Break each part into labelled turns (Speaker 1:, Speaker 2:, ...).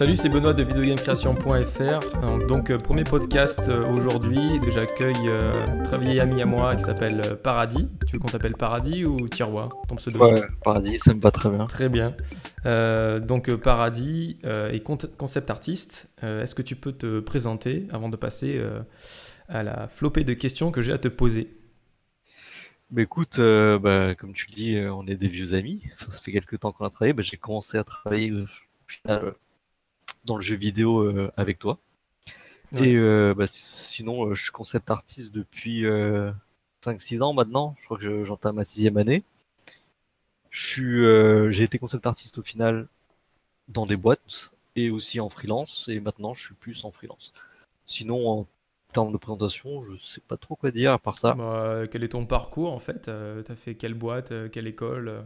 Speaker 1: Salut, c'est Benoît de videogamecreation.fr. Donc, euh, premier podcast euh, aujourd'hui. J'accueille euh, un très vieil ami à moi qui s'appelle euh, Paradis. Tu veux qu'on t'appelle Paradis ou Tiroir Ton pseudo
Speaker 2: Ouais, Paradis, ça me va très bien.
Speaker 1: Très bien. Euh, donc, euh, Paradis euh, est con- concept artiste. Euh, Est-ce que tu peux te présenter avant de passer euh, à la flopée de questions que j'ai à te poser?
Speaker 2: Bah écoute, euh, bah, comme tu le dis, euh, on est des vieux amis. Enfin, ça fait quelques temps qu'on a travaillé. Bah, j'ai commencé à travailler euh, au final, euh, dans le jeu vidéo euh, avec toi.
Speaker 1: Ouais.
Speaker 2: Et euh, bah, sinon, euh, je suis concept artiste depuis euh, 5-6 ans maintenant. Je crois que je- j'entame ma sixième année. J'ai été concept artiste au final dans des boîtes et aussi en freelance. Et maintenant, je suis plus en freelance. Sinon, en termes de présentation, je sais pas trop quoi dire à part ça.
Speaker 1: Bah, Quel est ton parcours en fait Euh, T'as fait quelle boîte euh, Quelle école euh?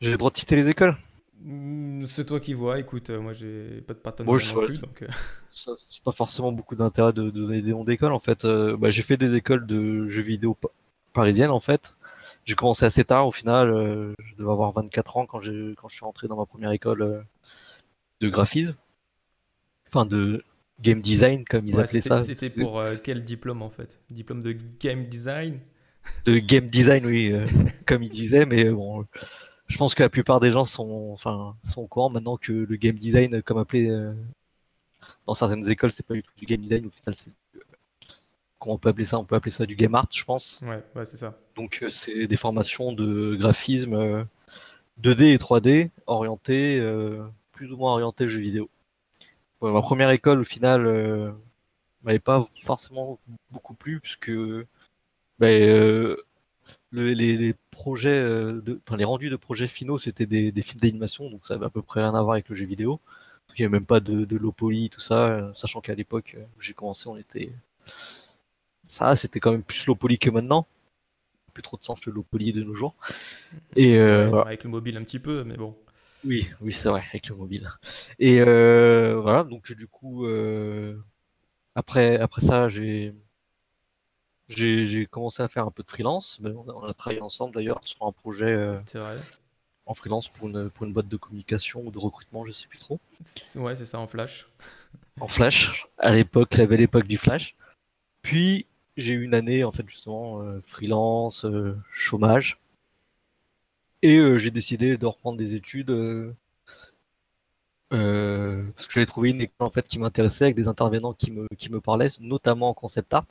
Speaker 2: J'ai le droit de citer les écoles?
Speaker 1: Hmm, C'est toi qui vois. Écoute, euh, moi j'ai pas de partenariat
Speaker 2: Moi, je
Speaker 1: non plus. Donc, euh,
Speaker 2: c'est pas forcément beaucoup d'intérêt de, de donner des noms d'écoles en fait. Euh, bah, j'ai fait des écoles de jeux vidéo pa- parisiennes en fait. J'ai commencé assez tard au final. euh, je devais avoir 24 ans quand je suis rentré dans ma première école euh, de graphisme, enfin de game design comme ils
Speaker 1: ouais,
Speaker 2: appelaient
Speaker 1: c'était
Speaker 2: ça.
Speaker 1: c'était pour quel diplôme en fait? Diplôme de game design?
Speaker 2: De game design oui, comme ils disaient. Mais bon, je pense que la plupart des gens sont enfin sont au courant maintenant que le game design comme appelé euh, dans certaines écoles c'est pas du tout du game design. Au final c'est comment on peut appeler ça? On peut appeler ça du game art, je pense.
Speaker 1: Ouais, ouais, c'est ça.
Speaker 2: Donc euh, c'est des formations de graphisme euh, 2D et 3D orientées, euh, plus ou moins orientées jeux vidéo. Ouais, ma première école au final euh, m'avait pas forcément beaucoup plu puisque ben, euh, le- les, les projets, euh, de, enfin les rendus de projets finaux c'était des, des films d'animation donc ça avait à peu près rien à voir avec le jeu vidéo. Il n'y avait même pas de, de low poly tout ça, euh, sachant qu'à l'époque euh, où j'ai commencé on était ça c'était quand même plus low poly que maintenant plus trop de sens le low poly de nos jours. Et euh, voilà.
Speaker 1: Avec le mobile un petit peu, mais bon.
Speaker 2: oui, oui, c'est vrai, avec le mobile. Et euh, voilà, donc du coup, euh, après, après ça, j'ai, j'ai, commencé à faire un peu de freelance. Mais on, a, on a travaillé ensemble d'ailleurs sur un projet euh,
Speaker 1: vrai.
Speaker 2: en freelance pour une, pour une boîte de communication ou de recrutement, je sais plus trop.
Speaker 1: Ouais, c'est ça en flash.
Speaker 2: En Flash, à l'époque, la belle époque du Flash. Puis j'ai eu une année en fait justement euh, freelance, euh, chômage, et euh, j'ai décidé de reprendre des études euh, euh, parce que j'avais trouvé une école en fait qui m'intéressait avec des intervenants qui me qui me parlaient, notamment en concept art.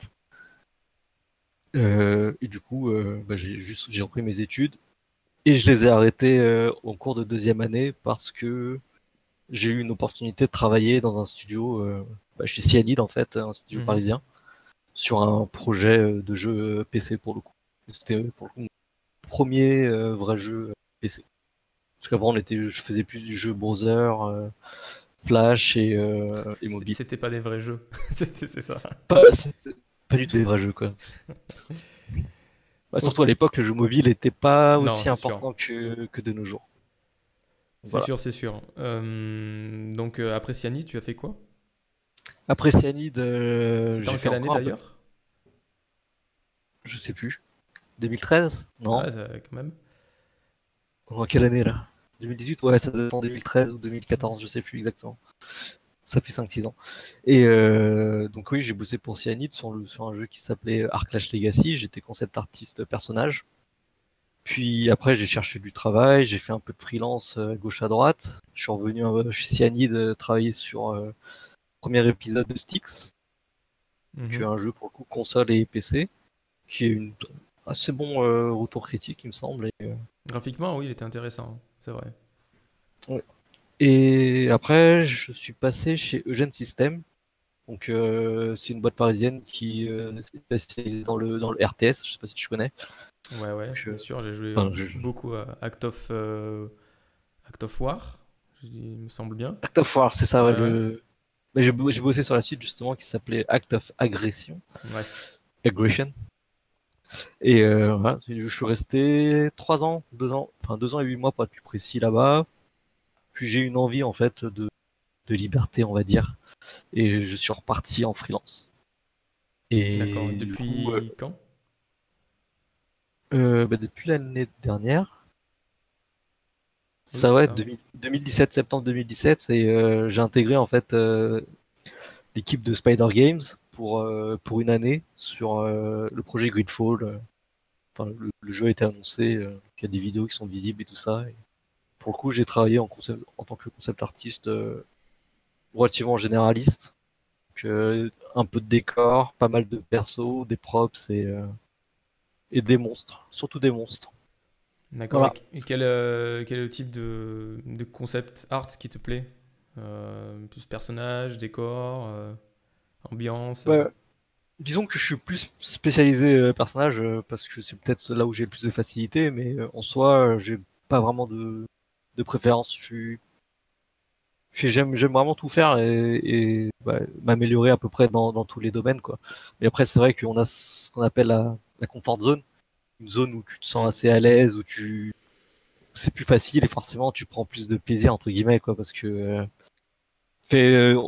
Speaker 2: Euh, et du coup, euh, bah, j'ai juste j'ai repris mes études et je les ai arrêtées euh, au cours de deuxième année parce que j'ai eu une opportunité de travailler dans un studio euh, bah, chez Cyanide en fait, un studio
Speaker 1: Mhm.
Speaker 2: parisien, sur un projet de jeu PC pour le coup. C'était pour le coup mon premier vrai jeu PC. Parce qu'avant on était, je faisais plus du jeu browser, euh, Flash et, euh, et mobile.
Speaker 1: C'était pas des vrais jeux. C'était c'est ça.
Speaker 2: Pas, pas du tout des vrais jeux quoi. Bah, surtout à l'époque, le jeu mobile n'était pas
Speaker 1: Non,
Speaker 2: aussi important que, que de nos jours.
Speaker 1: C'est
Speaker 2: Voilà.
Speaker 1: sûr, c'est sûr. Euh, donc euh, après Cyanide, tu as fait quoi?
Speaker 2: Après Cyanide, euh, j'ai fait
Speaker 1: quelle année d'ailleurs?
Speaker 2: Je sais plus. 2013 Non
Speaker 1: quand même.
Speaker 2: En quelle année là? 2018 Ouais, ça doit être en 2013 ou 2014, je sais plus exactement. Ça fait 5-6 ans. Et euh, donc oui, j'ai bossé pour Cyanide sur, le, sur un jeu qui s'appelait Arc Clash Legacy. J'étais concept artiste personnage. Puis après, j'ai cherché du travail, j'ai fait un peu de freelance euh, à gauche à droite. Je suis revenu euh, chez Cyanide travailler sur euh, le premier épisode de Styx,
Speaker 1: Mhm.
Speaker 2: qui est un jeu pour le coup console et PC, qui est une assez bon euh, retour critique, il me semble. Et,
Speaker 1: Graphiquement, oui, il était intéressant, c'est vrai.
Speaker 2: Et après, je suis passé chez Eugène System. Donc, euh, c'est une boîte parisienne qui euh, est spécialisée dans le, dans le RTS. Je sais pas si tu connais.
Speaker 1: Ouais, ouais,
Speaker 2: Donc,
Speaker 1: bien
Speaker 2: euh,
Speaker 1: sûr, j'ai joué
Speaker 2: enfin, je-
Speaker 1: beaucoup à Act of, euh, Act of War, il me semble bien.
Speaker 2: Act of War, c'est ça. ouais,
Speaker 1: Ouais,
Speaker 2: le... Mais j'ai bo- j'ai bossé sur la suite justement qui s'appelait Act of Aggression.
Speaker 1: Ouais.
Speaker 2: Aggression. Et voilà, je suis resté trois ans, deux ans, enfin deux ans et huit mois pour être plus précis là-bas. Puis j'ai une envie en fait de, de liberté, on va dire, et je suis reparti en freelance. Et
Speaker 1: D'accord, depuis
Speaker 2: coup, euh,
Speaker 1: quand?
Speaker 2: Euh, bah, depuis l'année dernière. ça ouais, 2017, septembre 2017, et j'ai intégré en fait l'équipe de Spider Games pour, pour une année sur le projet Gridfall. Enfin, le, jeu a été annoncé, il y a des vidéos qui sont visibles et tout ça. Pour le coup, j'ai travaillé en, concept, en tant que concept artiste relativement généraliste. Donc, un peu de décor, pas mal de persos, des props et, et des monstres, surtout des monstres.
Speaker 1: D'accord. Et quel, euh, quel, est le type de, de, concept art qui te plaît euh, Plus personnage, décor, euh, ambiance
Speaker 2: Disons que je suis plus spécialisé personnage parce que c'est peut-être là où j'ai le plus de facilité, mais en soi, j'ai pas vraiment de, de préférence. Je j'aime j'aime vraiment tout faire et, et bah, m'améliorer à peu près dans, dans, tous les domaines quoi. Mais après c'est vrai qu'on a ce qu'on appelle la, la comfort zone une zone où tu te sens assez à l'aise, où tu c'est plus facile et forcément tu prends plus de plaisir entre guillemets quoi parce que euh, fait euh,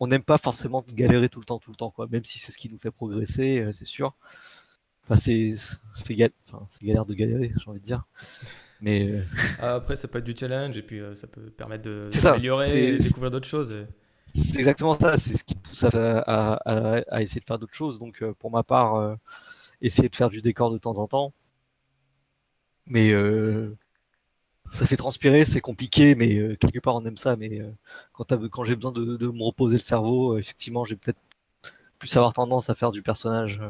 Speaker 2: on n'aime pas forcément galérer tout le temps tout le temps quoi même si c'est ce qui nous fait progresser euh, c'est sûr enfin c'est c'est galère de galérer j'ai envie de dire mais
Speaker 1: ah, après ça peut être du challenge et puis ça peut permettre de s'améliorer et découvrir d'autres choses
Speaker 2: c'est exactement ça c'est ce qui pousse à, à, à, essayer de faire d'autres choses donc pour ma part essayer de faire du décor de temps en temps. Mais euh, ça fait transpirer, c'est compliqué, mais euh, quelque part on aime ça. Mais euh, quand, quand j'ai besoin de, me reposer le cerveau, effectivement, j'ai peut-être plus avoir tendance à faire du personnage.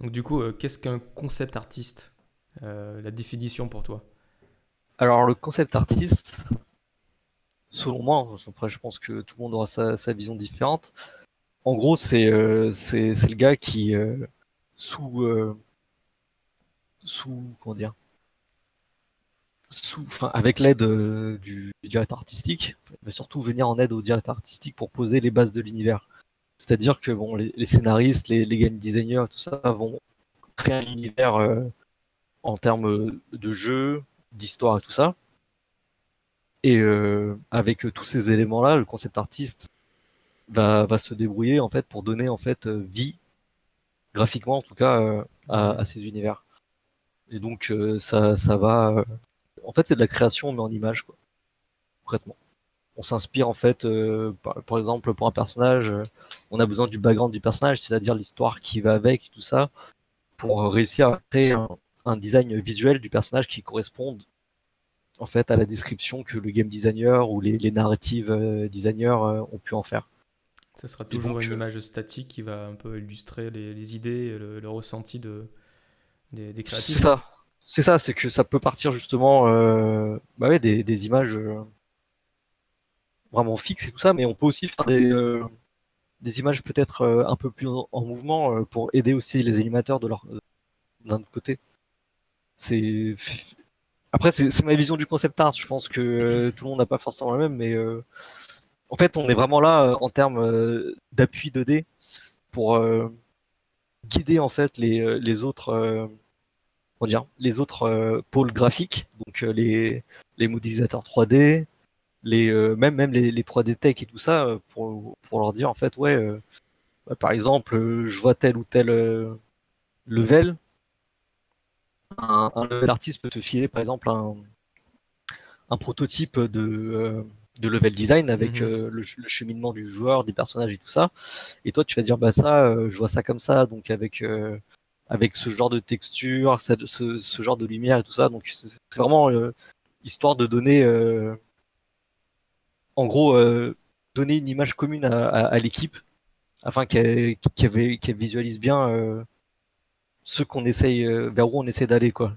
Speaker 1: Donc du coup, qu'est-ce qu'un concept artiste? La définition pour toi
Speaker 2: Alors le concept artiste, selon moi, après je pense que tout le monde aura sa, vision différente. En gros, c'est c'est le gars qui sous euh, sous comment dire sous enfin avec l'aide euh, du, directeur artistique mais surtout venir en aide au directeur artistique pour poser les bases de l'univers c'est-à-dire que bon les, scénaristes les, game designers tout ça vont créer un univers euh, en termes de jeu d'histoire et tout ça et avec tous ces éléments là le concept artiste va, va se débrouiller en fait pour donner en fait vie graphiquement en tout cas, euh, à, ces univers. Et donc euh, ça, ça va. Euh, en fait, c'est de la création mais en image, quoi. Concrètement. On s'inspire en fait, par, exemple, pour un personnage, on a besoin du background du personnage, c'est-à-dire l'histoire qui va avec, tout ça, pour réussir à créer un, design visuel du personnage qui corresponde en fait à la description que le game designer ou les, les narrative designers ont pu en faire.
Speaker 1: Ce sera toujours une euh, image statique qui va un peu illustrer les, idées, le, le ressenti de, des, des créatifs.
Speaker 2: C'est ça. C'est ça, c'est que ça peut partir justement euh, bah ouais, des, des images euh, vraiment fixes et tout ça, mais on peut aussi faire des, euh, des images peut-être euh, un peu plus en, mouvement pour aider aussi les animateurs de leur d'un autre côté. C'est après c'est ma vision du concept art. Je pense que tout le monde n'a pas forcément la même, mais en fait, on est vraiment là euh, en termes euh, d'appui 2D pour euh, guider en fait les, les autres dire les autres pôles graphiques, donc les, les modélisateurs 3D, les même même les, les 3D tech et tout ça pour, pour leur dire en fait ouais bah, par exemple je vois tel ou tel level un, un level artiste peut te filer par exemple un, un prototype de de level design avec mhm. euh, le, cheminement du joueur, des personnages et tout ça. Et toi, tu vas dire bah ça, euh, je vois ça comme ça, donc avec euh, avec ce genre de texture, ce, ce, genre de lumière et tout ça. Donc c'est vraiment histoire de donner, en gros, donner une image commune à, l'équipe afin qu'elle visualise bien ce qu'on essaye, vers où on essaie d'aller quoi.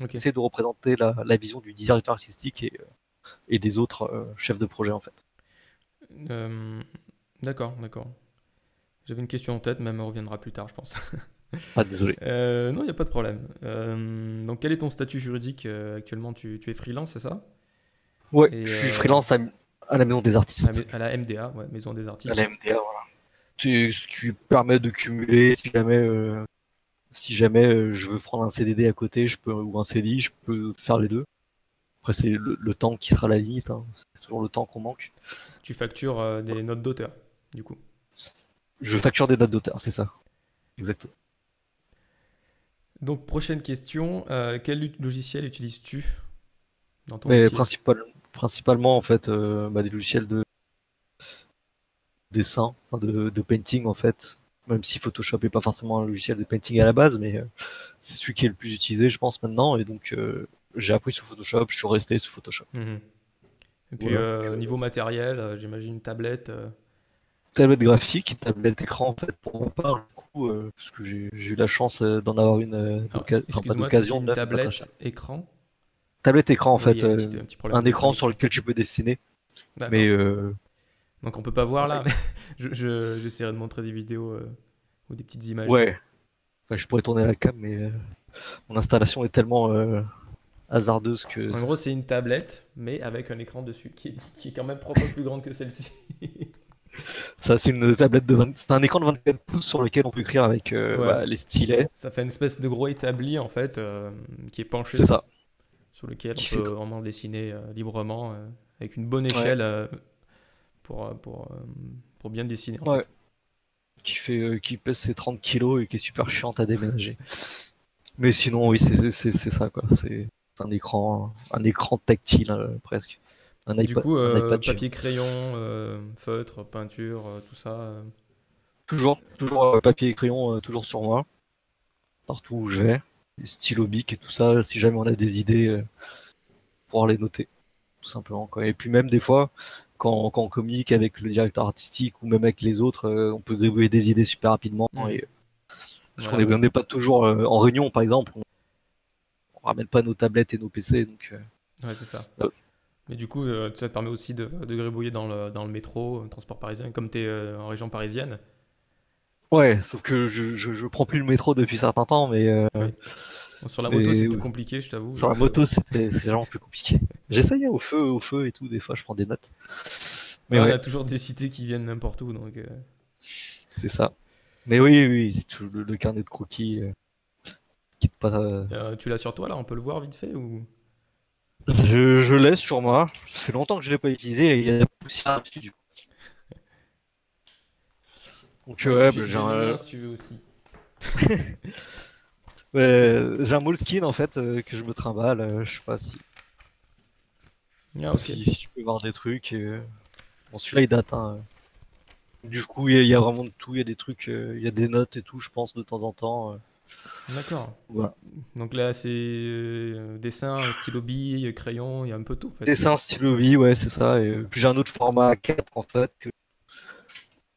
Speaker 2: Okay. Essayer de représenter la, la vision du directeur artistique et et des autres euh, chefs de projet en fait.
Speaker 1: Euh, d'accord, d'accord. J'avais une question en tête, mais elle me reviendra plus tard, je pense.
Speaker 2: Ah, désolé.
Speaker 1: Euh, non, il n'y a pas de problème. donc, quel est ton statut juridique actuellement? Tu, tu, es freelance, c'est ça?
Speaker 2: Ouais, je suis freelance à, la Maison des Artistes.
Speaker 1: À la MDA, ouais, Maison des Artistes.
Speaker 2: À la MDA, voilà. ce qui permet de cumuler si jamais, si jamais je veux prendre un CDD à côté, je peux, ou un CDI, je peux faire les deux c'est le, temps qui sera la limite. Hein. C'est toujours le temps qu'on manque.
Speaker 1: Tu factures euh, des notes d'auteur, du coup
Speaker 2: Je facture des notes d'auteur, c'est ça. Exactement.
Speaker 1: Donc, prochaine question. Euh, quel logiciel utilises-tu dans ton
Speaker 2: Mais
Speaker 1: métier?
Speaker 2: principal, principalement, en fait, euh, bah, des logiciels de dessin, de, de painting, en fait. Même si Photoshop est pas forcément un logiciel de painting à la base, mais euh, c'est celui qui est le plus utilisé, je pense, maintenant. Et donc, euh, j'ai appris sur Photoshop, je suis resté sur Photoshop.
Speaker 1: Mhm. Et puis,
Speaker 2: Voilà,
Speaker 1: euh, niveau matériel, j'imagine une tablette.
Speaker 2: Tablette graphique, tablette écran, en fait, pour ma part, du coup, euh, parce que j'ai eu la chance euh, d'en avoir une euh, enfin, d'occasion, très
Speaker 1: tablette écran?
Speaker 2: Tablette écran, en
Speaker 1: Oui,
Speaker 2: fait,
Speaker 1: un petit- un petit problème
Speaker 2: un
Speaker 1: de
Speaker 2: écran sur lequel tu peux dessiner. Mais
Speaker 1: Donc on peut pas voir là, mais je, je- j'essaierai de montrer des vidéos euh, ou des petites images.
Speaker 2: ouais, Enfin, je pourrais tourner la cam, mais euh, mon installation est tellement euh, hasardeuse que
Speaker 1: En gros, c'est une tablette, mais avec un écran dessus qui est, qui est quand même trois fois plus grande que celle-ci.
Speaker 2: ça, c'est une tablette de 20 c'est un écran de 24 pouces sur lequel on peut écrire avec euh,
Speaker 1: Ouais.
Speaker 2: bah, les stylets.
Speaker 1: Ça fait une espèce de gros établi en fait, euh, qui est penché
Speaker 2: C'est ça.
Speaker 1: sur lequel
Speaker 2: Qui
Speaker 1: on peut vraiment dessiner euh, librement euh, avec une bonne échelle euh, pour, euh, pour, euh, pour bien dessiner. En
Speaker 2: Ouais.
Speaker 1: fait.
Speaker 2: Qui fait, euh, qui pèse ses 30 kilos et qui est super chiante à déménager. Mais sinon, oui, c'est ça quoi. C'est un écran, un écran tactile euh, presque. Un
Speaker 1: Du
Speaker 2: iPad,
Speaker 1: coup,
Speaker 2: un iPad géant.
Speaker 1: papier crayon, euh, feutre, peinture, tout ça.
Speaker 2: Toujours, toujours papier et crayon, toujours sur moi. Partout où je vais. Les stylos bic et tout ça, si jamais on a des idées, pouvoir les noter. Tout simplement. Quoi. Et puis même des fois, quand, quand on communique avec le directeur artistique ou même avec les autres, euh, on peut gribouiller des idées super rapidement.
Speaker 1: Mhm.
Speaker 2: Et, parce
Speaker 1: voilà.
Speaker 2: qu'on est- on n'est pas toujours euh, en réunion, par exemple. On, on ramène pas nos tablettes et nos PC. Donc, euh,
Speaker 1: Ouais, c'est ça.
Speaker 2: Euh.
Speaker 1: Mais du coup, euh, ça te permet aussi de, de gribouiller dans le, dans le métro, le transport parisien, comme tu es en région parisienne.
Speaker 2: Ouais, sauf que je, je, je prends plus le métro depuis certains temps, mais euh,
Speaker 1: Oui. Sur la moto, c'est plus compliqué, je t'avoue.
Speaker 2: Sur la moto, c'est vraiment plus compliqué. J'essaye au feu, au feu et tout, des fois je prends des notes. Mais
Speaker 1: Ouais, On a toujours des cités qui viennent n'importe où, donc... euh,
Speaker 2: c'est ça. Mais oui, oui, tout le, le carnet de croquis euh, quitte pas. euh,
Speaker 1: tu l'as sur toi, là On peut le voir vite fait ou...
Speaker 2: Je, je l'ai sur moi. Ça fait longtemps que je l'ai pas utilisé et il y a la poussière dessus du coup. Donc ouais,
Speaker 1: J'ai-
Speaker 2: bah,
Speaker 1: j'ai
Speaker 2: un,
Speaker 1: si tu veux aussi.
Speaker 2: ouais, j'ai un Moleskine en fait euh, que je me trimballe. euh, je sais pas si,
Speaker 1: Ah,
Speaker 2: si, si tu peux voir des trucs. euh. Bon, celui-là il date. Hein. Du coup, il y, a- il y a vraiment de tout. Il y a des trucs, euh, il y a des notes et tout, je pense, de temps en temps. euh.
Speaker 1: D'accord.
Speaker 2: Voilà.
Speaker 1: Donc là, c'est euh, dessin, stylo bille, crayon, il y a un peu tout, en fait.
Speaker 2: Dessin, stylo vie, ouais, c'est ça. Et euh, puis j'ai un autre format 4 en fait que,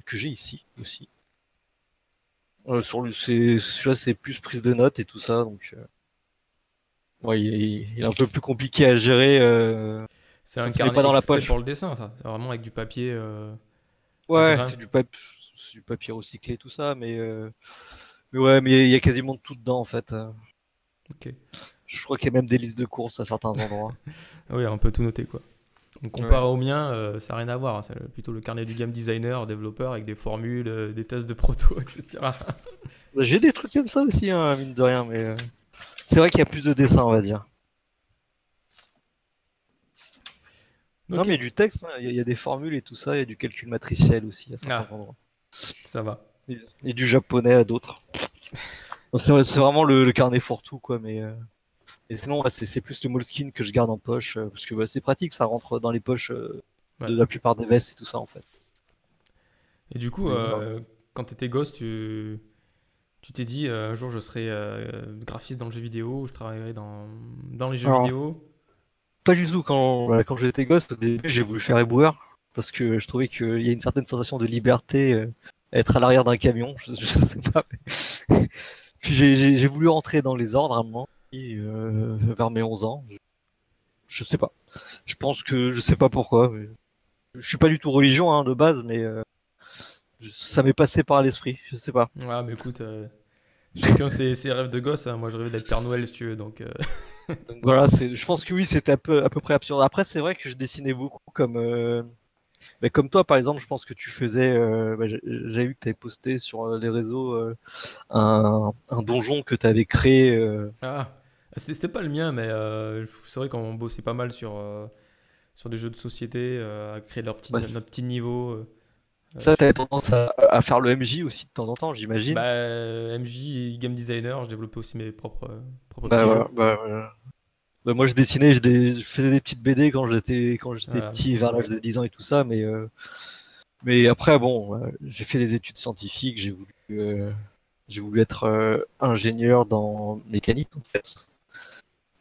Speaker 2: que j'ai ici aussi. Euh, sur le, celui-là, c'est plus prise de notes et tout ça, donc. euh, Ouais, il, est- il est un peu plus compliqué à gérer. euh.
Speaker 1: C'est un carnet
Speaker 2: pas dans la poche.
Speaker 1: pour le dessin, ça. C'est vraiment avec du papier. euh,
Speaker 2: Ouais, c'est du, pap- du papier recyclé, tout ça, mais. euh, Mais ouais, mais il y a quasiment tout dedans en fait. euh.
Speaker 1: Ok.
Speaker 2: Je crois qu'il y a même des listes de courses à certains endroits.
Speaker 1: Oui, on peut tout noter, quoi. Donc, comparé au mien, euh, ça n'a rien à voir. hein. C'est plutôt le carnet du game designer, développeur, avec des formules, euh, des tests de proto, etc.
Speaker 2: J'ai des trucs comme ça aussi, hein, mine de rien, mais euh, c'est vrai qu'il y a plus de dessins, on va dire. Non, mais du texte, ouais, il y, a- il y a des formules et tout ça, il y a du calcul matriciel aussi à certains
Speaker 1: Ah.
Speaker 2: endroits.
Speaker 1: ça va.
Speaker 2: Et, et du japonais à d'autres. C'est c'est vraiment le, le carnet fourre-tout, quoi, mais. euh, Et sinon, ouais, c'est plus le Moleskine que je garde en poche, euh, parce que bah, c'est pratique, ça rentre dans les poches euh,
Speaker 1: Ouais.
Speaker 2: de la plupart des vestes et tout ça, en fait.
Speaker 1: Et du coup, euh, quand tu étais gosse, tu tu t'es dit euh, un jour je serai euh, graphiste dans le jeu vidéo, je travaillerai dans, dans les jeux
Speaker 2: Alors,
Speaker 1: vidéo?
Speaker 2: Pas du tout, quand, voilà, quand j'étais gosse, au début, j'ai voulu faire éboueur, parce que je trouvais qu'il y a une certaine sensation de liberté euh, à être à l'arrière d'un camion, je, je sais pas. Puis j'ai- voulu rentrer dans les ordres à un moment, euh, vers mes 11 ans. Je, sais pas. Je pense que, je sais pas pourquoi, mais je suis pas du tout religion hein, de base, mais euh, ça m'est passé par l'esprit, je sais pas.
Speaker 1: Ouais, mais écoute, euh, chacun ses, ses rêves de gosse. hein. Moi, je rêvais d'être Père Noël, si tu veux. Donc, euh,
Speaker 2: Donc voilà, je pense que oui, c'était à peu, à peu près absurde. Après, c'est vrai que je dessinais beaucoup comme, euh, bah, comme toi, par exemple, je pense que tu faisais, euh, bah, j'ai j'ai vu que tu avais posté sur euh, les réseaux euh, un, un donjon que tu avais créé. euh,
Speaker 1: Ah, c'était pas le mien, mais euh, c'est vrai qu'on bossait pas mal sur, euh, sur des jeux de société, euh, à créer leur petit,
Speaker 2: Ouais.
Speaker 1: notre petit niveau. euh.
Speaker 2: Ça, tu avais tendance à, à faire le MJ aussi de temps en temps, j'imagine.
Speaker 1: Bah, MJ et Game Designer, je développais aussi mes propres, propres
Speaker 2: Bah,
Speaker 1: petits
Speaker 2: voilà,
Speaker 1: jeux.
Speaker 2: bah. Bah, moi, je dessinais, je, faisais des petites BD quand j'étais quand j'étais petit, vers l'âge de 10 ans et tout ça, mais mais après, bon, j'ai fait des études scientifiques, j'ai voulu j'ai voulu être ingénieur dans mécanique en fait.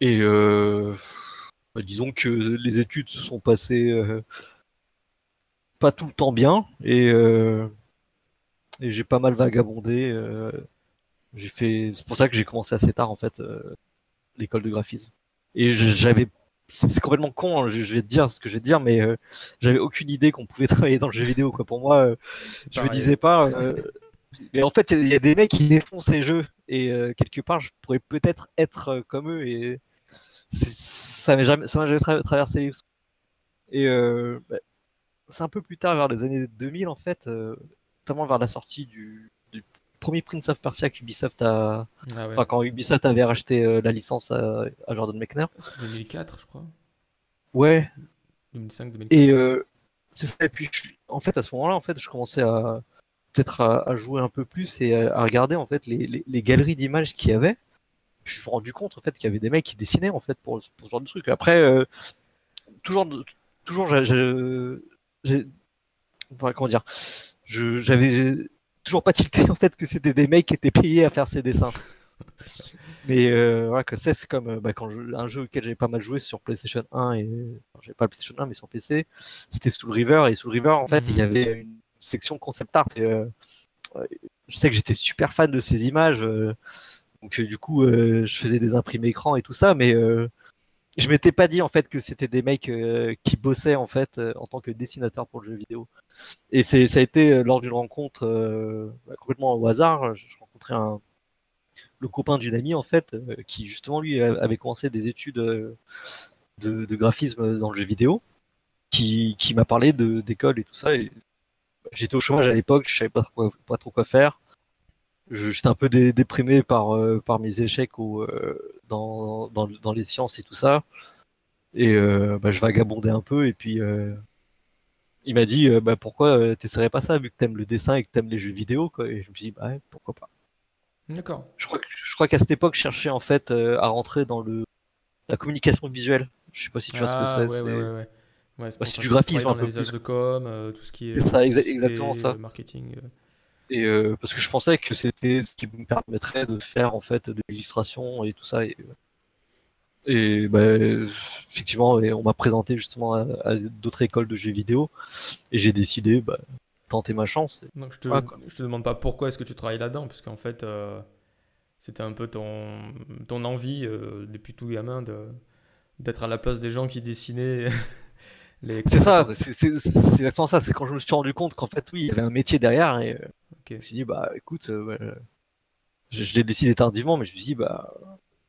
Speaker 2: Et bah, disons que les études se sont passées pas tout le temps bien et, euh, et j'ai pas mal vagabondé. Euh, j'ai fait, c'est pour ça que j'ai commencé assez tard en fait euh, l'école de graphisme. Et j'avais, c'est complètement con, hein, je, vais te dire ce que je vais te dire, mais j'avais aucune idée qu'on pouvait travailler dans le jeu vidéo quoi. Pour moi, je me disais pas. mais en fait, il y, a des mecs qui font ces jeux et quelque part, je pourrais peut-être être comme eux et ça m'a jamais, ça traversé. Et bah, c'est un peu plus tard, vers les années 2000 en fait, euh, notamment vers la sortie du, premier Prince of Persia qu'Ubisoft a. Ah enfin, quand Ubisoft avait racheté euh, la licence à, Jordan Mechner.
Speaker 1: C'est 2004, je crois.
Speaker 2: Ouais.
Speaker 1: 2005, 2004.
Speaker 2: Et euh, c'est ça. Et puis, en fait, à ce moment-là, en fait, je commençais à peut-être à, jouer un peu plus et à, regarder en fait les, les, galeries d'images qu'il y avait. Je me suis rendu compte en fait qu'il y avait des mecs qui dessinaient en fait pour, pour ce genre de truc. Après, toujours, toujours, comment dire, j'avais toujours pas tilté en fait que c'était des mecs qui étaient payés à faire ces dessins. Mais euh, voilà, que c'est comme euh, bah, quand un jeu auquel j'avais pas mal joué sur PlayStation 1 et pas le PlayStation 1 mais sur PC, c'était Soul River et Soul River en fait il y mhm. avait une section concept art et euh, je sais que j'étais super fan de ces images donc du coup je faisais des imprimés écran et tout ça mais je m'étais pas dit en fait que c'était des mecs euh, qui bossaient en fait euh, en tant que dessinateur pour le jeu vidéo. Et c'est ça a été euh, lors d'une rencontre bah, complètement au hasard. Je, rencontrais un le copain d'une amie en fait qui justement lui avait commencé des études de, de, graphisme dans le jeu vidéo, qui, qui m'a parlé d'école et tout ça. J'étais au chômage à l'époque, je savais pas trop, pas trop quoi faire. J'étais un peu déprimé par par mes échecs ou dans, dans, dans, les sciences et tout ça. Et euh, bah, je vagabondais un peu et puis euh, il m'a dit euh, bah, pourquoi t'essaierais pas ça vu que t'aimes le dessin et que t'aimes les jeux vidéo quoi. Et je me suis dit bah pourquoi pas.
Speaker 1: D'accord.
Speaker 2: Je crois, je crois qu'à cette époque je cherchais en fait à rentrer dans le la communication visuelle. Je sais pas si tu vois ce que
Speaker 1: ah,
Speaker 2: c'est.
Speaker 1: Ouais, ouais,
Speaker 2: ouais, bah, c'est du graphisme un peu
Speaker 1: plus. de com, tout ce qui est.
Speaker 2: C'est ça, exactement ça.
Speaker 1: Marketing.
Speaker 2: Et euh, parce que je pensais que c'était ce qui me permettrait de faire en fait de l'illustration et tout ça. Et, et bah, effectivement, on m'a présenté justement à, d'autres écoles de jeux vidéo et j'ai décidé bah, tenter ma chance.
Speaker 1: Donc je te, je te demande pas pourquoi est-ce que tu travailles là-dedans, parce qu'en fait euh, c'était un peu ton, ton envie euh, depuis tout gamin de d'être à la place des gens qui dessinaient
Speaker 2: C'est ça, c'est exactement ça. C'est quand je me suis rendu compte qu'en fait, oui, il y avait un métier derrière et euh, je me suis dit, bah écoute, euh, je, l'ai décidé tardivement, mais je me suis dit, bah,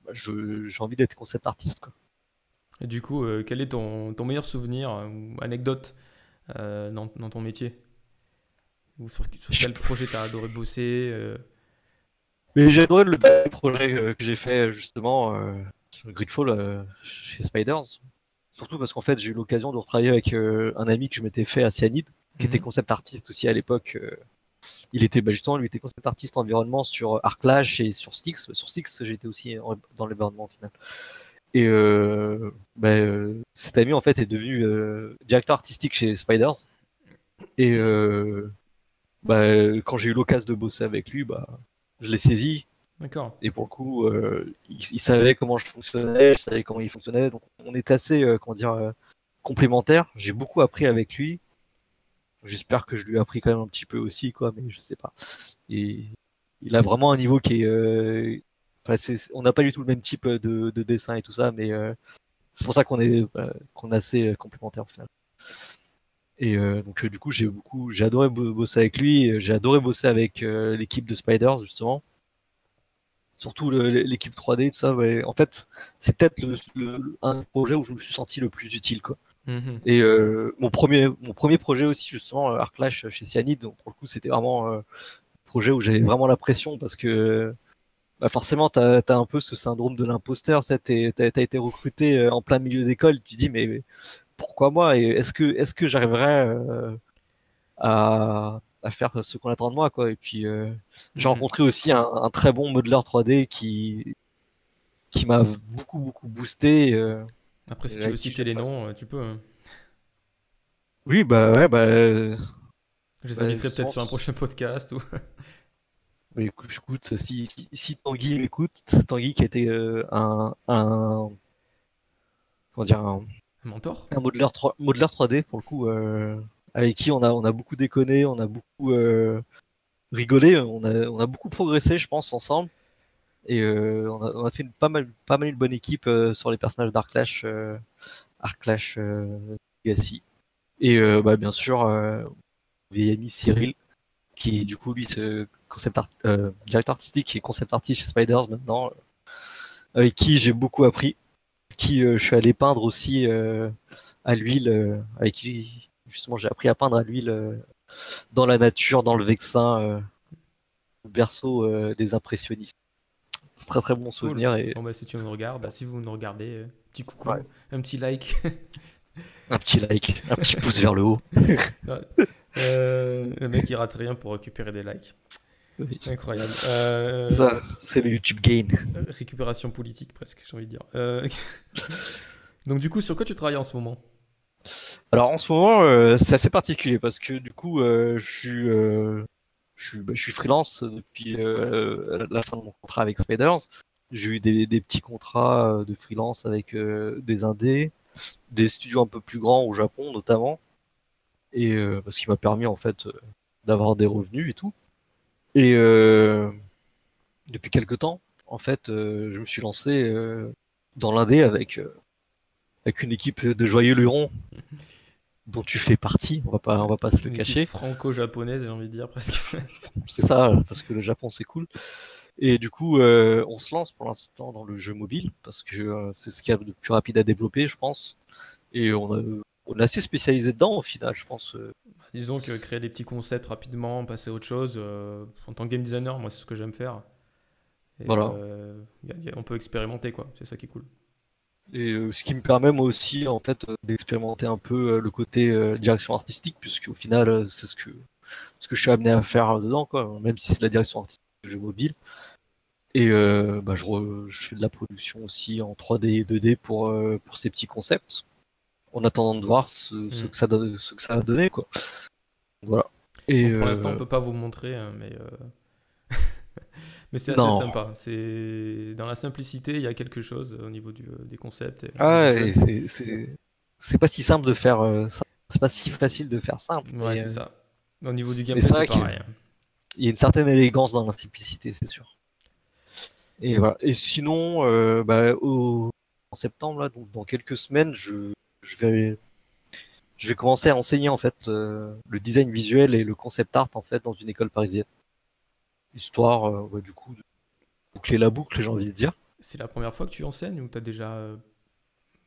Speaker 2: bah j'ai envie d'être concept artiste. Quoi.
Speaker 1: Et du coup, euh, quel est ton, ton, meilleur souvenir ou anecdote dans, dans, ton métier? Ou sur, quel projet tu as adoré bosser
Speaker 2: Mais j'ai adoré le projet que j'ai fait justement sur Gridfall chez Spiders. Surtout parce qu'en fait, j'ai eu l'occasion de retravailler avec euh, un ami que je m'étais fait à Cyanide, qui était mhm. concept artiste aussi à l'époque. Euh. il était bah, justement, lui était concept artiste environnement sur Arclash et sur Styx. Sur Styx, j'étais aussi dans l'environnement final. Et euh, bah, cet ami en fait est devenu directeur artistique chez Spiders. Et bah, quand j'ai eu l'occasion de bosser avec lui, bah, je l'ai saisi
Speaker 1: D'accord.
Speaker 2: Et pour le coup, euh, il, savait comment je fonctionnais, je savais comment il fonctionnait, donc on est assez, euh, comment dire, euh, complémentaires. J'ai beaucoup appris avec lui. J'espère que je lui ai appris quand même un petit peu aussi, quoi, mais je sais pas. Et il a vraiment un niveau qui est, enfin, on n'a pas du tout le même type de, de dessin et tout ça, mais c'est pour ça qu'on est, qu'on est assez complémentaires au final. Et donc du coup, j'ai beaucoup, j'ai adoré bosser avec lui, j'ai adoré bosser avec l'équipe de Spiders justement surtout l'équipe 3D, tout ça. En fait, c'est peut-être le, un projet où je me suis senti le plus utile, quoi. Mhm. Et euh, mon premier, mon premier projet aussi justement, euh, Arclash chez Cyanide. Donc pour le coup, c'était vraiment euh, un projet où j'avais vraiment la pression parce que bah forcément, tu as, un peu ce syndrome de l'imposteur. Tu as, été recruté en plein milieu d'école. Tu te dis mais, pourquoi moi? Et est-ce que, est-ce que j'arriverais à à faire ce qu'on attend de moi quoi et puis euh, j'ai mhm. rencontré aussi un, très bon modeler 3D qui qui m'a beaucoup beaucoup boosté. euh.
Speaker 1: Après, si tu veux citer les noms, euh, tu peux. hein.
Speaker 2: Oui, bah ouais, bah. euh,
Speaker 1: Je les
Speaker 2: Bah,
Speaker 1: inviterai peut-être sur un prochain podcast. Ou...
Speaker 2: Mais écoute, écoute, si, si, si Tanguy m'écoute, Tanguy qui était euh, un, un, comment dire, un,
Speaker 1: Un mentor?
Speaker 2: un modeler 3, modeler 3D pour le coup, euh, avec qui on a, on a beaucoup déconné, on a beaucoup euh, rigolé, on a, on a beaucoup progressé, je pense, ensemble. Et euh, on, a, on a fait une, pas mal, pas mal une bonne équipe euh, sur les personnages d'Arc Clash, euh, Arc Clash euh, Legacy. Et euh, bah, bien sûr, euh, ami Cyril, qui du coup lui ce concept art, directeur artistique et concept artiste chez Spiders maintenant, avec qui j'ai beaucoup appris, qui je suis allé peindre aussi à l'huile, avec qui justement j'ai appris à peindre à l'huile euh, dans la nature, dans le Vexin, euh, le berceau euh, des impressionnistes. C'est très très bon
Speaker 1: Cool.
Speaker 2: souvenir et
Speaker 1: Bon, bah, si tu nous regardes, bah, si vous nous regardez, euh, petit coucou,
Speaker 2: Ouais.
Speaker 1: un petit like.
Speaker 2: un petit like, un petit pouce vers le haut.
Speaker 1: Euh, le mec, il rate rien pour récupérer des likes.
Speaker 2: Oui.
Speaker 1: Incroyable. Euh,
Speaker 2: Ça, c'est le YouTube game.
Speaker 1: euh, récupération politique, presque, j'ai envie de dire. Euh, Donc, du coup, sur quoi tu travailles en ce moment?
Speaker 2: Alors en ce moment, euh, c'est assez particulier parce que du coup, euh, je suis, euh, bah, je suis freelance depuis la fin de mon contrat avec Spiders. J'ai eu des, petits contrats de freelance avec des indés, des studios un peu plus grands au Japon notamment, et ce qui m'a permis en fait d'avoir des revenus et tout. Et depuis quelque temps, en fait, je me suis lancé dans l'indé avec avec une équipe de joyeux lurons dont tu fais partie. On va pas, on va pas se le
Speaker 1: Une
Speaker 2: cacher.
Speaker 1: franco-japonaise, j'ai envie de dire, presque.
Speaker 2: C'est ça, parce que le Japon c'est cool. Et du coup, euh, on se lance pour l'instant dans le jeu mobile parce que euh, c'est ce qu'il y a de plus rapide à développer, je pense. Et on, a, on est assez spécialisé dedans au final, je pense. euh.
Speaker 1: Disons que créer des petits concepts rapidement, passer à autre chose. euh, en tant que game designer, moi, c'est ce que j'aime faire. Et,
Speaker 2: Voilà.
Speaker 1: euh, on peut expérimenter, quoi. C'est ça qui est cool.
Speaker 2: Et euh, ce qui me permet moi aussi en fait euh, d'expérimenter un peu euh, le côté direction artistique, puisque au final c'est ce que ce que je suis amené à faire dedans, quoi. Même si c'est la direction artistique du jeu mobile. Et euh, bah, je, re- je fais de la production aussi en 3D et 2D pour euh, pour ces petits concepts, en attendant de voir ce, ce
Speaker 1: Mm.
Speaker 2: que ça donne, ce que ça va donner, quoi. Voilà. Et
Speaker 1: Bon, pour
Speaker 2: euh,
Speaker 1: l'instant, on peut pas vous montrer, hein, mais mais c'est assez
Speaker 2: Non.
Speaker 1: sympa. C'est dans la simplicité, il y a quelque chose au niveau du, euh, des concepts. et-
Speaker 2: ah,
Speaker 1: des
Speaker 2: et
Speaker 1: visuels.
Speaker 2: c'est c'est c'est pas si simple de faire euh. C'est pas si facile de faire simple.
Speaker 1: Ouais, c'est
Speaker 2: euh,
Speaker 1: ça. Au niveau du gameplay, c'est pareil. hein.
Speaker 2: il y a une certaine élégance dans la simplicité, c'est sûr. Et voilà. Et sinon, euh, bah, au, en septembre, là, donc dans quelques semaines, je, je vais, je vais commencer à enseigner en fait euh, le design visuel et le concept art en fait dans une école parisienne. Histoire, euh, ouais, du coup, de boucler la boucle, j'ai envie de dire.
Speaker 1: C'est la première fois que tu enseignes ou t'as déjà. euh,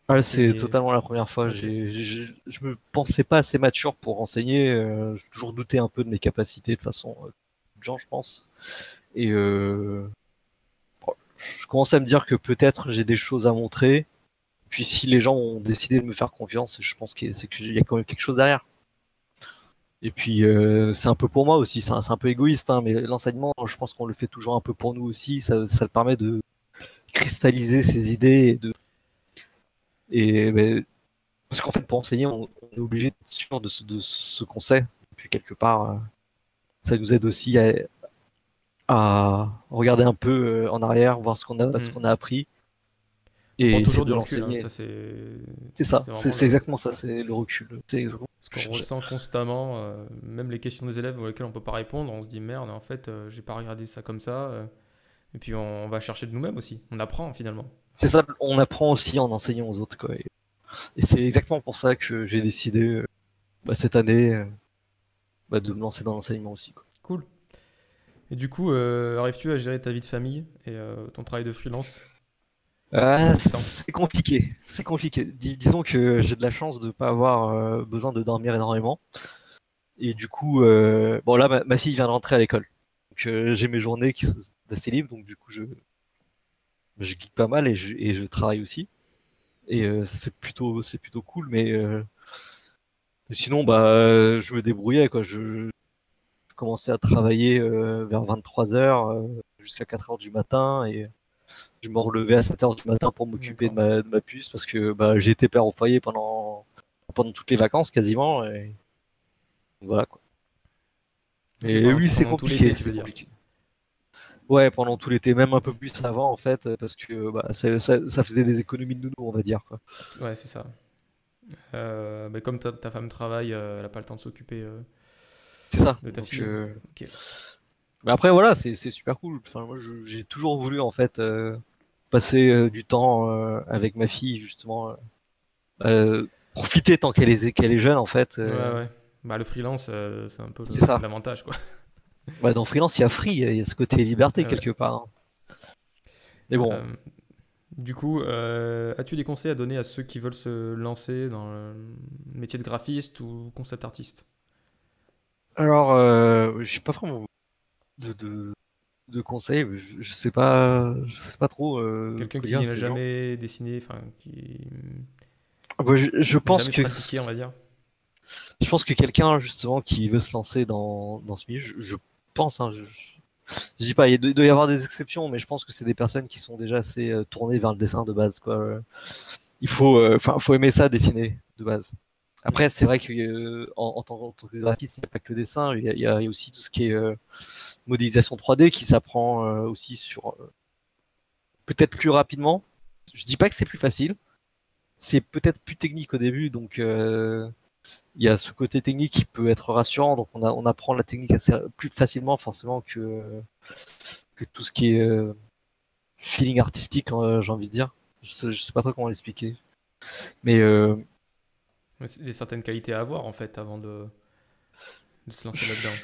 Speaker 2: Ah, c'est
Speaker 1: Et-
Speaker 2: totalement la première fois. Je me pensais pas assez mature pour enseigner. Euh, j'ai toujours douté un peu de mes capacités de façon euh, de gens, je pense. Et euh, bon, je commence à me dire que peut-être j'ai des choses à montrer. Puis si les gens ont décidé de me faire confiance, je pense qu'il c'est qu'il y a quand même quelque chose derrière. Et puis euh, c'est un peu pour moi aussi. C'est un, peu égoïste, hein, mais l'enseignement, je pense qu'on le fait toujours un peu pour nous aussi. Ça, ça permet de cristalliser ses idées et de et ben, parce qu'en fait, pour enseigner, on, on est obligé d'être sûr de ce, de ce qu'on sait. Et puis quelque part, euh, ça nous aide aussi à, à regarder un peu euh, en arrière, voir ce qu'on a, ce
Speaker 1: Mm.
Speaker 2: qu'on a appris. Et
Speaker 1: toujours du
Speaker 2: de
Speaker 1: recul. hein,
Speaker 2: l'enseigner.
Speaker 1: ça, c'est.
Speaker 2: C'est ça, c'est
Speaker 1: le-
Speaker 2: exactement ça, c'est le recul. C'est exactement-
Speaker 1: Ce qu'on ressent constamment, euh, même les questions des élèves auxquelles on peut pas répondre, on se dit merde, en fait, euh, j'ai pas regardé ça comme ça. euh, et puis on, on va chercher de nous-mêmes aussi. On apprend finalement.
Speaker 2: C'est ça, on apprend aussi en enseignant aux autres. Quoi. Et, et c'est exactement pour ça que j'ai décidé euh, bah, cette année euh, bah, de me lancer dans l'enseignement aussi. Quoi.
Speaker 1: Cool. Et du coup, euh, arrives-tu à gérer ta vie de famille et euh, ton travail de freelance?
Speaker 2: Ah,
Speaker 1: Attends.
Speaker 2: c'est compliqué, c'est compliqué. Dis- disons que j'ai de la chance de pas avoir euh, besoin de dormir énormément. Et du coup, euh, bon là, ma, ma fille vient de rentrer à l'école. Donc euh, j'ai mes journées qui sont assez libres, donc du coup je je geek pas mal et je, et je travaille aussi. Et euh, c'est plutôt c'est plutôt cool, mais euh, sinon bah euh, je me débrouillais quoi. Je, je commençais à travailler euh, vers 23h jusqu'à 4h du matin et je me relevais à 7h du matin pour m'occuper de ma, de ma, puce parce que bah, j'étais père au foyer pendant, pendant toutes les vacances quasiment. Et... Voilà quoi. Et oui, c'est compliqué. Compliqué. Ouais, pendant tout l'été, même un peu plus avant en fait, parce que bah, ça, ça, faisait des économies de nounou, on va dire. Quoi.
Speaker 1: Ouais, c'est ça. Euh, mais comme ta, ta, femme travaille, euh, elle n'a pas le temps de s'occuper euh,
Speaker 2: c'est ça.
Speaker 1: de ta
Speaker 2: Donc,
Speaker 1: fille.
Speaker 2: euh, Mais après, voilà, c'est super cool. Enfin, moi, j'ai toujours voulu en fait euh, passer euh, du temps euh, avec ma fille, justement. profiter tant qu'elle est, qu'elle est jeune en fait.
Speaker 1: Ouais, ouais. Bah, le freelance, c'est un peu l'avantage, quoi.
Speaker 2: Ouais, dans freelance, il y a free, il y a ce côté liberté
Speaker 1: Ouais.
Speaker 2: quelque part. hein. Mais bon,
Speaker 1: du coup, as-tu des conseils à donner à ceux qui veulent se lancer dans le métier de graphiste ou concept artiste?
Speaker 2: Alors, euh, je sais pas vraiment de, de, de conseils. Je, je sais pas, je sais pas trop. euh,
Speaker 1: Quelqu'un qui n'a
Speaker 2: gens.
Speaker 1: jamais dessiné, enfin, qui
Speaker 2: Ah bah, je, je pense que
Speaker 1: pratiqué, on va dire.
Speaker 2: je pense que quelqu'un justement qui veut se lancer dans, dans ce milieu, je, je pense, hein, je, dis pas, il doit, y avoir des exceptions, mais je pense que c'est des personnes qui sont déjà assez euh, tournées vers le dessin de base, quoi. Il faut, euh, faut aimer ça, dessiner de base. Après, c'est vrai que euh, en, en tant que graphiste, il n'y a pas que le dessin, il y a, il y a- aussi tout ce qui est euh, modélisation 3D qui s'apprend euh, aussi sur euh, peut-être plus rapidement. Je dis pas que c'est plus facile, c'est peut-être plus technique au début, donc euh, il y a ce côté technique qui peut être rassurant, donc on, a, on apprend la technique assez plus facilement forcément que que tout ce qui est euh, feeling artistique, j'ai envie de dire. Je sais, je sais pas trop comment l'expliquer, mais
Speaker 1: des certaines qualités à avoir, en fait, avant de, se lancer là-dedans.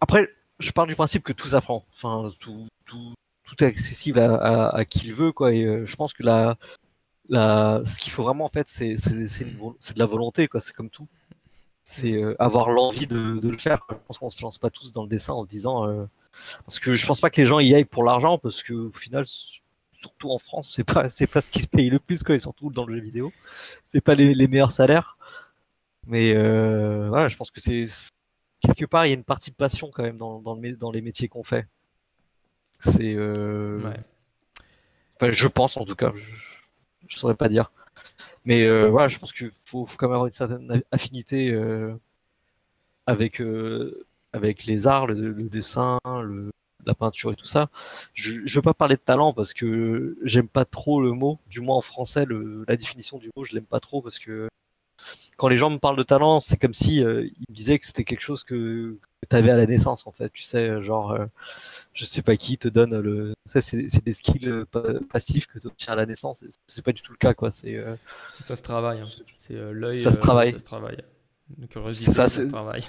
Speaker 2: Après, je pars du principe que tout s'apprend. Enfin, tout, tout, tout est accessible à, à, qui le veut, quoi. Euh, je pense que la, ce qu'il faut vraiment, en fait, c'est, de la volonté, quoi. C'est comme tout. C'est euh, avoir l'envie de, le faire. Je pense qu'on se lance pas tous dans le dessin en se disant, euh, parce que je pense pas que les gens y aillent pour l'argent, parce que au final, surtout en France, c'est pas, c'est pas ce qui se paye le plus, quoi. Et surtout dans le jeu vidéo, c'est pas les, les meilleurs salaires. Mais euh, voilà, je pense que c'est quelque part, il y a une partie de passion quand même dans, dans, le, mé- dans les métiers qu'on fait. C'est, euh,
Speaker 1: Ouais.
Speaker 2: enfin, je pense en tout cas, je, je saurais pas dire. Mais euh, voilà, je pense qu'il faut, faut quand même avoir une certaine affinité avec avec les arts, le, le dessin, le, la peinture et tout ça. Je, je veux pas parler de talent parce que j'aime pas trop le mot, du moins en français, le, la définition du mot, je l'aime pas trop parce que quand les gens me parlent de talent, c'est comme si euh, ils me disaient que c'était quelque chose que, que tu avais à la naissance en fait. Tu sais, genre, euh, je sais pas qui te donne le. Ça, c'est des skills euh, pa- passifs que tu obtiens à la naissance. C'est pas du tout le cas, quoi. C'est euh,
Speaker 1: Ça se travaille. hein. C'est l'œil.
Speaker 2: Ça se travaille.
Speaker 1: Ça se travaille.
Speaker 2: Ça,
Speaker 1: ça, se travaille.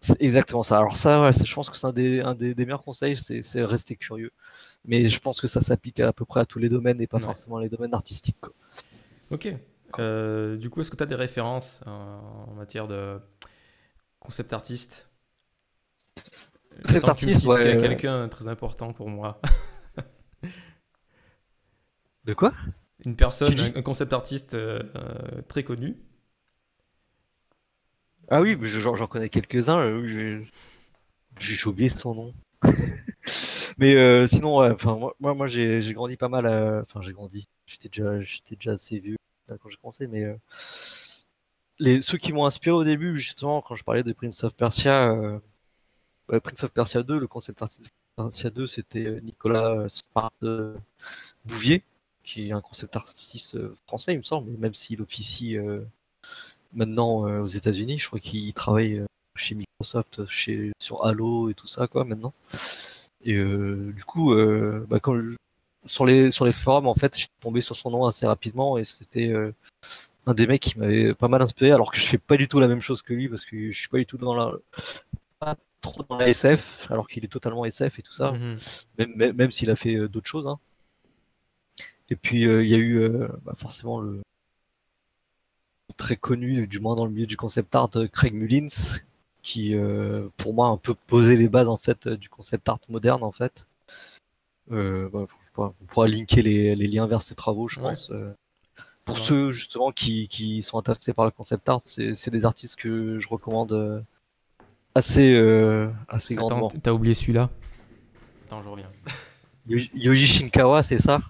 Speaker 2: C'est exactement ça. Alors ça, ouais, je pense que c'est un des, un des, des meilleurs conseils, c'est rester curieux. Mais je pense que ça s'applique à, peu près à tous les domaines et pas
Speaker 1: Ouais.
Speaker 2: forcément les domaines artistiques. quoi.
Speaker 1: Ok. Euh, du coup, est-ce que tu as des références euh, en matière de concept artiste?
Speaker 2: Concept
Speaker 1: que
Speaker 2: artiste,
Speaker 1: cites
Speaker 2: ouais.
Speaker 1: quel- quelqu'un très important pour moi.
Speaker 2: De quoi?
Speaker 1: Une personne, un, concept artiste euh, très connu.
Speaker 2: Ah oui, je- j'en connais quelques-uns. euh, j'ai- oublié son nom. Mais euh, sinon, ouais, enfin moi, moi, moi, j'ai grandi pas mal. à- Enfin, j'ai grandi. J'étais déjà, j'étais déjà assez vieux euh, quand j'ai commencé, mais euh, les ceux qui m'ont inspiré au début, justement, quand je parlais de Prince of Persia, euh, Prince of Persia 2, le concept artiste de Persia 2, c'était euh, Nicolas euh, euh, Bouvier, qui est un concept artiste euh, français, il me semble, même s'il officie euh, maintenant euh, aux États-Unis. Je crois qu'il travaille euh, chez Microsoft, chez sur Halo et tout ça, quoi, maintenant. Et euh, du coup, euh, bah, quand je- sur les sur les forums, en fait, j'étais tombé sur son nom assez rapidement et c'était euh, un des mecs qui m'avait pas mal inspiré, alors que je fais pas du tout la même chose que lui parce que je suis pas du tout dans la pas trop dans la SF, alors qu'il est totalement SF et tout ça
Speaker 1: Mhm.
Speaker 2: même, même, même s'il a fait euh, d'autres choses. hein. Et puis euh, il y a eu euh, bah, forcément le très connu, du moins dans le milieu du concept art, euh, Craig Mullins, qui euh, pour moi a un peu posé les bases en fait euh, du concept art moderne en fait. Euh, bah, on pourra linker les, les liens vers ses travaux, je
Speaker 1: Ouais.
Speaker 2: pense. pour ceux justement qui, qui sont intéressés par le concept art, c'est des artistes que je recommande assez euh, assez
Speaker 1: Attends,
Speaker 2: grandement.
Speaker 1: t'as oublié celui-là? Attends, je reviens.
Speaker 2: Yoji Shinkawa, c'est ça?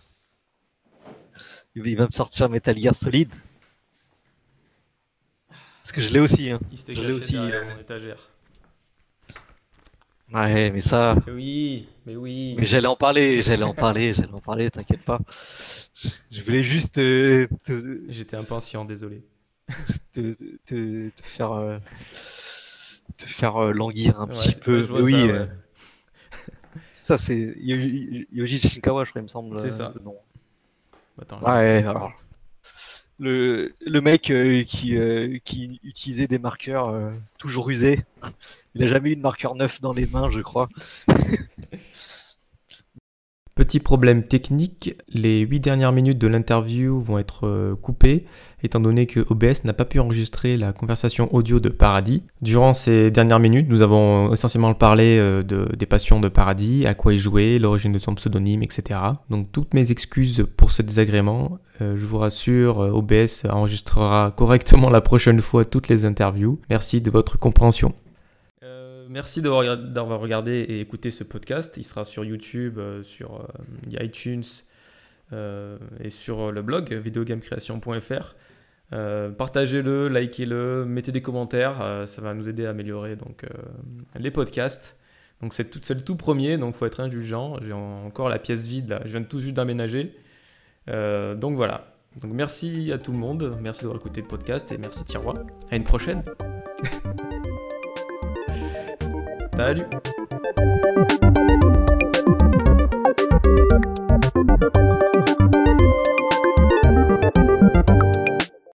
Speaker 2: Il va me sortir Metal Gear Solid. Parce que je l'ai aussi. Hein.
Speaker 1: Il s'était
Speaker 2: Je l'ai
Speaker 1: caché
Speaker 2: aussi,
Speaker 1: derrière
Speaker 2: euh.
Speaker 1: mon étagère.
Speaker 2: Ouais, mais ça.
Speaker 1: Mais oui, mais oui.
Speaker 2: Mais j'allais en parler, j'allais en parler, j'allais en parler, t'inquiète pas. Je voulais juste euh, te,
Speaker 1: J'étais impatient, désolé.
Speaker 2: te, te, te faire, euh, te faire euh, languir un
Speaker 1: Ouais,
Speaker 2: petit peu.
Speaker 1: je vois
Speaker 2: Mais oui,
Speaker 1: ça,
Speaker 2: euh, ça c'est Yoji, Shinkawa, je crois, il me semble.
Speaker 1: C'est
Speaker 2: euh,
Speaker 1: ça.
Speaker 2: nom.
Speaker 1: Attends,
Speaker 2: Ouais, alors. Le, le mec euh, qui, euh, qui utilisait des marqueurs euh, toujours usés, il a jamais eu de marqueur neuf dans les mains, je crois.
Speaker 1: Petit problème technique, les 8 dernières minutes de l'interview vont être euh, coupées, étant donné que OBS n'a pas pu enregistrer la conversation audio de Paradis. Durant ces dernières minutes, nous avons essentiellement parlé euh, de, des passions de Paradis, à quoi il jouait, l'origine de son pseudonyme, etc. Donc toutes mes excuses pour ce désagrément. Euh, je vous rassure, OBS enregistrera correctement la prochaine fois toutes les interviews. Merci de votre compréhension. Merci d'avoir regard- d'avoir regardé et écouté ce podcast. Il sera sur YouTube, euh, sur euh, iTunes euh, et sur le blog videogamecreation.fr. Partagez-le, likez-le, mettez des commentaires, ça va nous aider à améliorer donc, les podcasts. Donc c'est le tout premier, donc faut être indulgent. J'ai en- encore la pièce vide là, je viens tout juste d'aménager. Donc voilà. Donc merci à tout le monde, merci d'avoir écouté le podcast et merci Tiroir. À une prochaine. Salut.